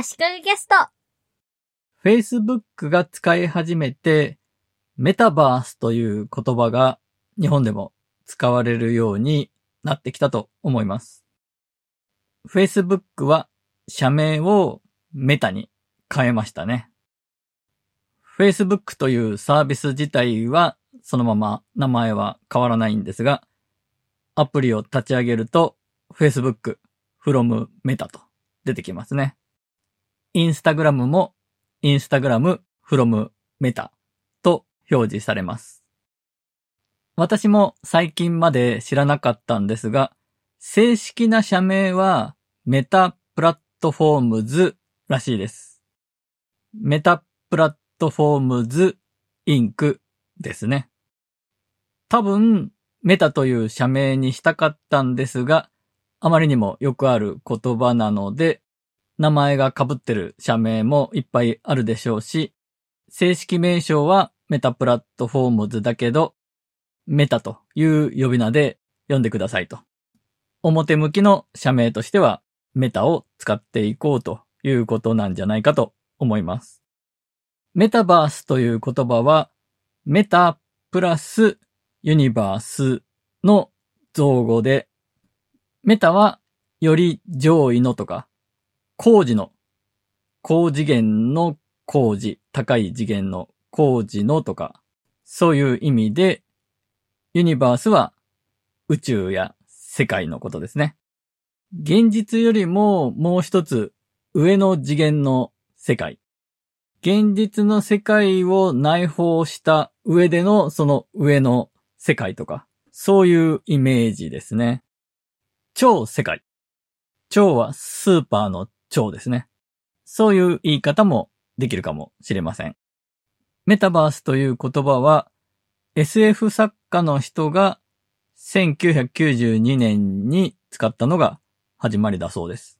足利ゲスト。Facebook が使い始めて、メタバースという言葉が日本でも使われるようになってきたと思います。Facebook は社名をメタに変えましたね。Facebook というサービス自体はそのまま名前は変わらないんですが、アプリを立ち上げると Facebook from Meta と出てきますね。インスタグラムもインスタグラム from Meta と表示されます。私も最近まで知らなかったんですが、正式な社名はメタプラットフォームズらしいです。メタプラットフォームズインクですね。多分、メタという社名にしたかったんですが、あまりにもよくある言葉なので、名前が被ってる社名もいっぱいあるでしょうし、正式名称はメタプラットフォームズだけど、メタという呼び名で呼んでくださいと。表向きの社名としてはメタを使っていこうということなんじゃないかと思います。メタバースという言葉はメタプラスユニバースの造語で、メタはより上位のとか、高次の、高次元の高次、高い次元の高次のとか、そういう意味で、ユニバースは宇宙や世界のことですね。現実よりももう一つ上の次元の世界。現実の世界を内包した上でのその上の世界とか、そういうイメージですね。超世界。超はスーパーの超ですね。そういう言い方もできるかもしれません。メタバースという言葉は SF 作家の人が1992年に使ったのが始まりだそうです。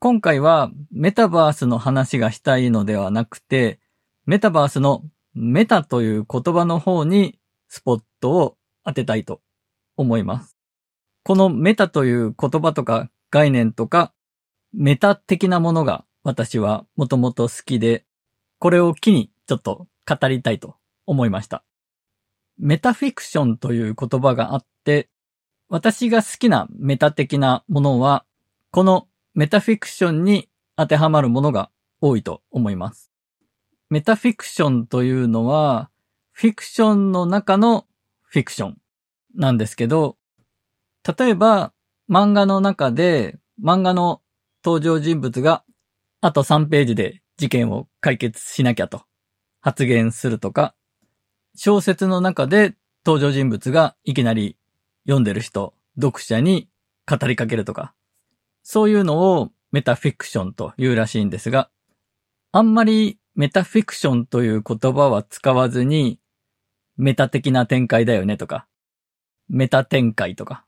今回はメタバースの話がしたいのではなくて、メタバースのメタという言葉の方にスポットを当てたいと思います。このメタという言葉とか概念とかメタ的なものが私はもともと好きで、これを機にちょっと語りたいと思いました。メタフィクションという言葉があって、私が好きなメタ的なものは、このメタフィクションに当てはまるものが多いと思います。メタフィクションというのは、フィクションの中のフィクションなんですけど、例えば漫画の中で漫画の登場人物があと3ページで事件を解決しなきゃと発言するとか、小説の中で登場人物がいきなり読んでる人、読者に語りかけるとか、そういうのをメタフィクションというらしいんですが、あんまりメタフィクションという言葉は使わずに、メタ的な展開だよねとか、メタ展開とか、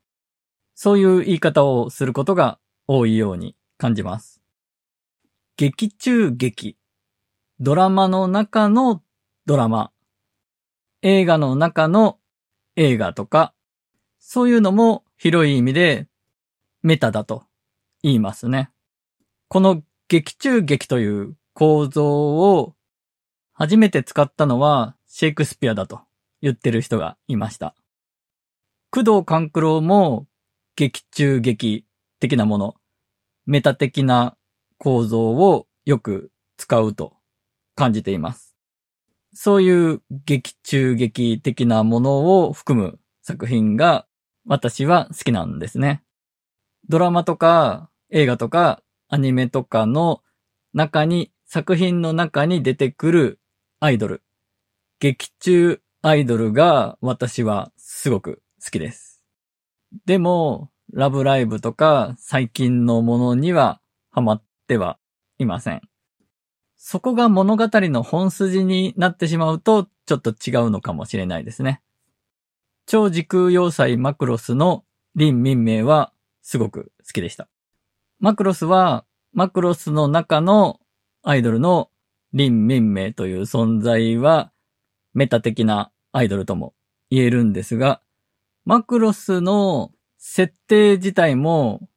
そういう言い方をすることが多いように感じます。劇中劇。ドラマの中のドラマ。映画の中の映画とか、そういうのも広い意味でメタだと言いますね。この劇中劇という構造を初めて使ったのはシェイクスピアだと言ってる人がいました。工藤官九郎も劇中劇的なもの、メタ的な構造をよく使うと感じています。そういう劇中劇的なものを含む作品が私は好きなんですね。ドラマとか映画とかアニメとかの中に、作品の中に出てくるアイドル。劇中アイドルが私はすごく好きです。でも、ラブライブとか最近のものにはハマってはいません。そこが物語の本筋になってしまうとちょっと違うのかもしれないですね。超時空要塞マクロスの林民名はすごく好きでした。マクロスはマクロスの中のアイドルの林民名という存在はメタ的なアイドルとも言えるんですが、マクロスの設定自体も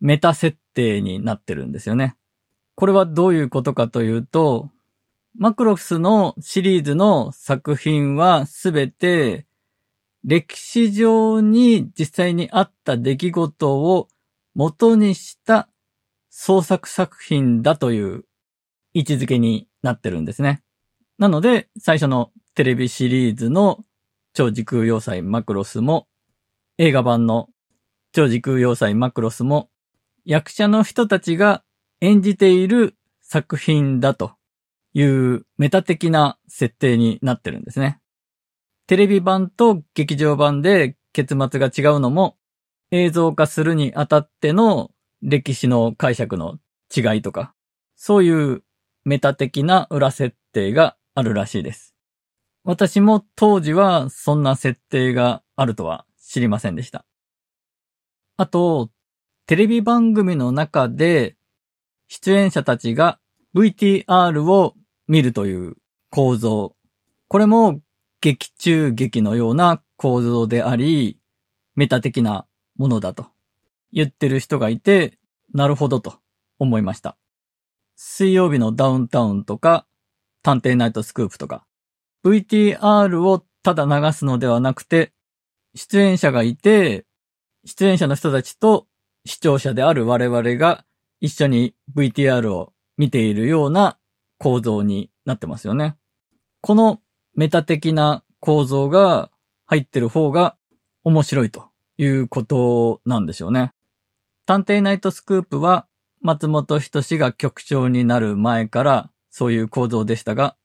メタ設定になってるんですよね。これはどういうことかというと、マクロスのシリーズの作品はすべて歴史上に実際にあった出来事を元にした創作作品だという位置づけになってるんですね。なので、最初のテレビシリーズの超時空要塞マクロスも、映画版の超時空要塞マクロスも、役者の人たちが演じている作品だというメタ的な設定になってるんですね。テレビ版と劇場版で結末が違うのも映像化するにあたっての歴史の解釈の違いとか、そういうメタ的な裏設定があるらしいです。私も当時はそんな設定があるとは知りませんでした。あと、テレビ番組の中で出演者たちが VTR を見るという構造。これも劇中劇のような構造であり、メタ的なものだと言ってる人がいて、なるほどと思いました。水曜日のダウンタウンとか、探偵ナイトスクープとか、VTR をただ流すのではなくて、出演者がいて、出演者の人たちと視聴者である我々が一緒に VTR を見ているような構造になってますよね。このメタ的な構造が入ってる方が面白いということなんでしょうね。探偵ナイトスクープは松本人志が局長になる前からそういう構造でしたが、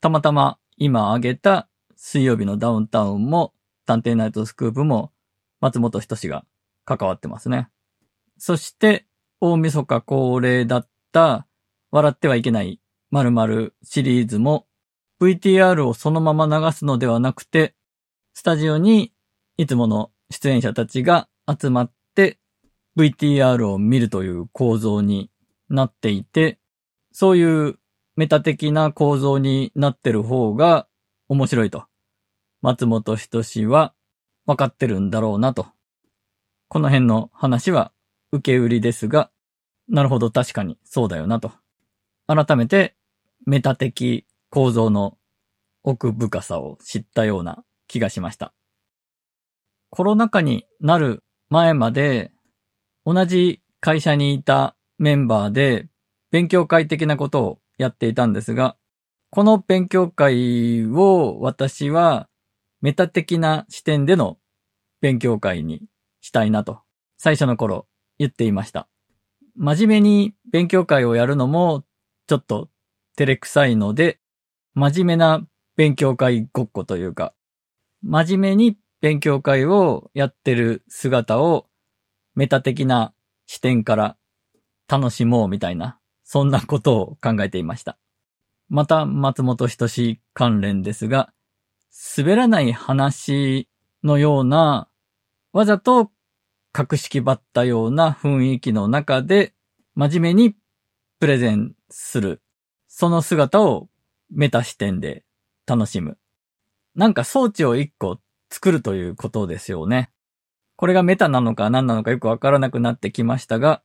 たまたま今挙げた水曜日のダウンタウンも探偵ナイトスクープも松本人志が関わってますね。そして大晦日恒例だった笑ってはいけない〇〇シリーズも VTR をそのまま流すのではなくて、スタジオにいつもの出演者たちが集まって VTR を見るという構造になっていて、そういうメタ的な構造になってる方が面白いと。松本人志は分かってるんだろうなと。この辺の話は受け売りですが、なるほど確かにそうだよなと。改めてメタ的構造の奥深さを知ったような気がしました。コロナ禍になる前まで同じ会社にいたメンバーで勉強会的なことをやっていたんですが、この勉強会を私はメタ的な視点での勉強会にしたいなと最初の頃言っていました。真面目に勉強会をやるのもちょっと照れくさいので、真面目な勉強会ごっこというか、真面目に勉強会をやってる姿をメタ的な視点から楽しもうみたいな、そんなことを考えていました。また、松本人志関連ですが、滑らない話のような、わざと格式ばったような雰囲気の中で、真面目にプレゼンする。その姿をメタ視点で楽しむ。なんか装置を一個作るということですよね。これがメタなのか何なのかよくわからなくなってきましたが、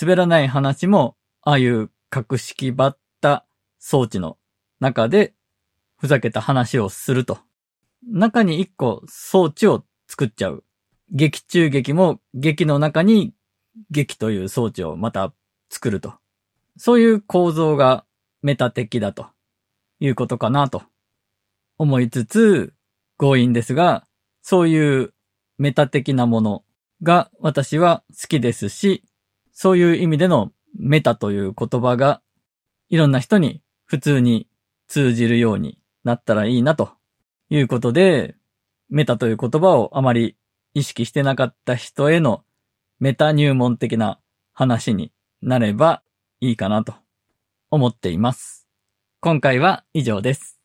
滑らない話も、ああいう格式ばった装置の中で、ふざけた話をすると。中に一個装置を作っちゃう。劇中劇も劇の中に劇という装置をまた作ると。そういう構造がメタ的だということかなと思いつつ、強引ですが、そういうメタ的なものが私は好きですし、そういう意味でのメタという言葉がいろんな人に普通に通じるようになったらいいなということで、メタという言葉をあまり意識してなかった人へのメタ入門的な話になればいいかなと思っています。今回は以上です。